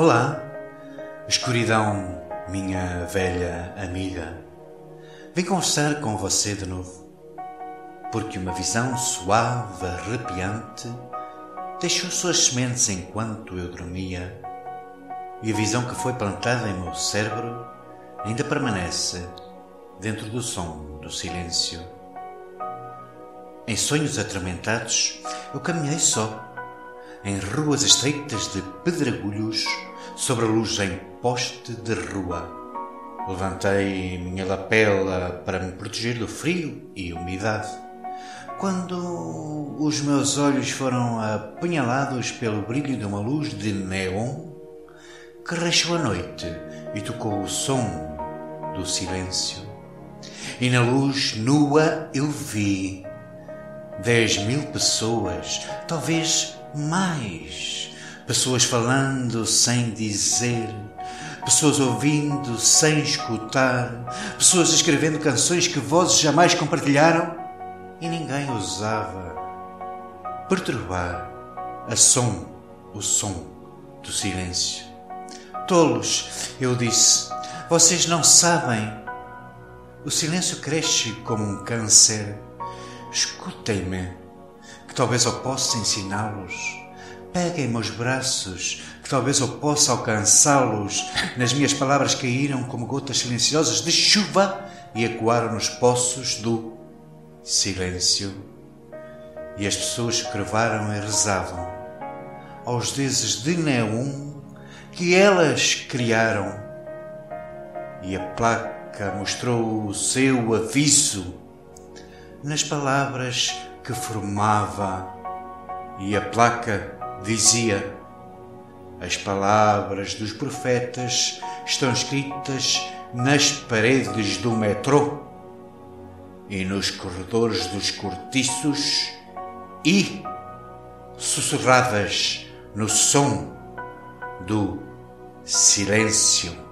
Olá, escuridão, minha velha amiga. Vim conversar com você de novo, porque uma visão suave, arrepiante, deixou suas sementes enquanto eu dormia, e a visão que foi plantada em meu cérebro ainda permanece dentro do som do silêncio. Em sonhos atormentados, eu caminhei só em ruas estreitas de pedregulhos, sobre a luz em poste de rua. Levantei minha lapela para me proteger do frio e umidade. Quando os meus olhos foram apunhalados pelo brilho de uma luz de neon que rachou a noite e tocou o som do silêncio. E na luz nua eu vi dez mil pessoas, talvez mais. Pessoas falando sem dizer, pessoas ouvindo sem escutar, pessoas escrevendo canções que vozes jamais compartilharam e ninguém ousava perturbar a som, o som do silêncio. Tolos, eu disse, vocês não sabem. O silêncio cresce como um câncer. Escutem-me talvez eu possa ensiná-los. Peguem meus braços, que talvez eu possa alcançá-los. Nas minhas palavras caíram como gotas silenciosas de chuva e ecoaram nos poços do silêncio. E as pessoas crevaram e rezavam aos deuses de neon que elas criaram. E a placa mostrou o seu aviso nas palavras que formava e a placa dizia: As palavras dos profetas estão escritas nas paredes do metrô e nos corredores dos cortiços e sussurradas no som do silêncio.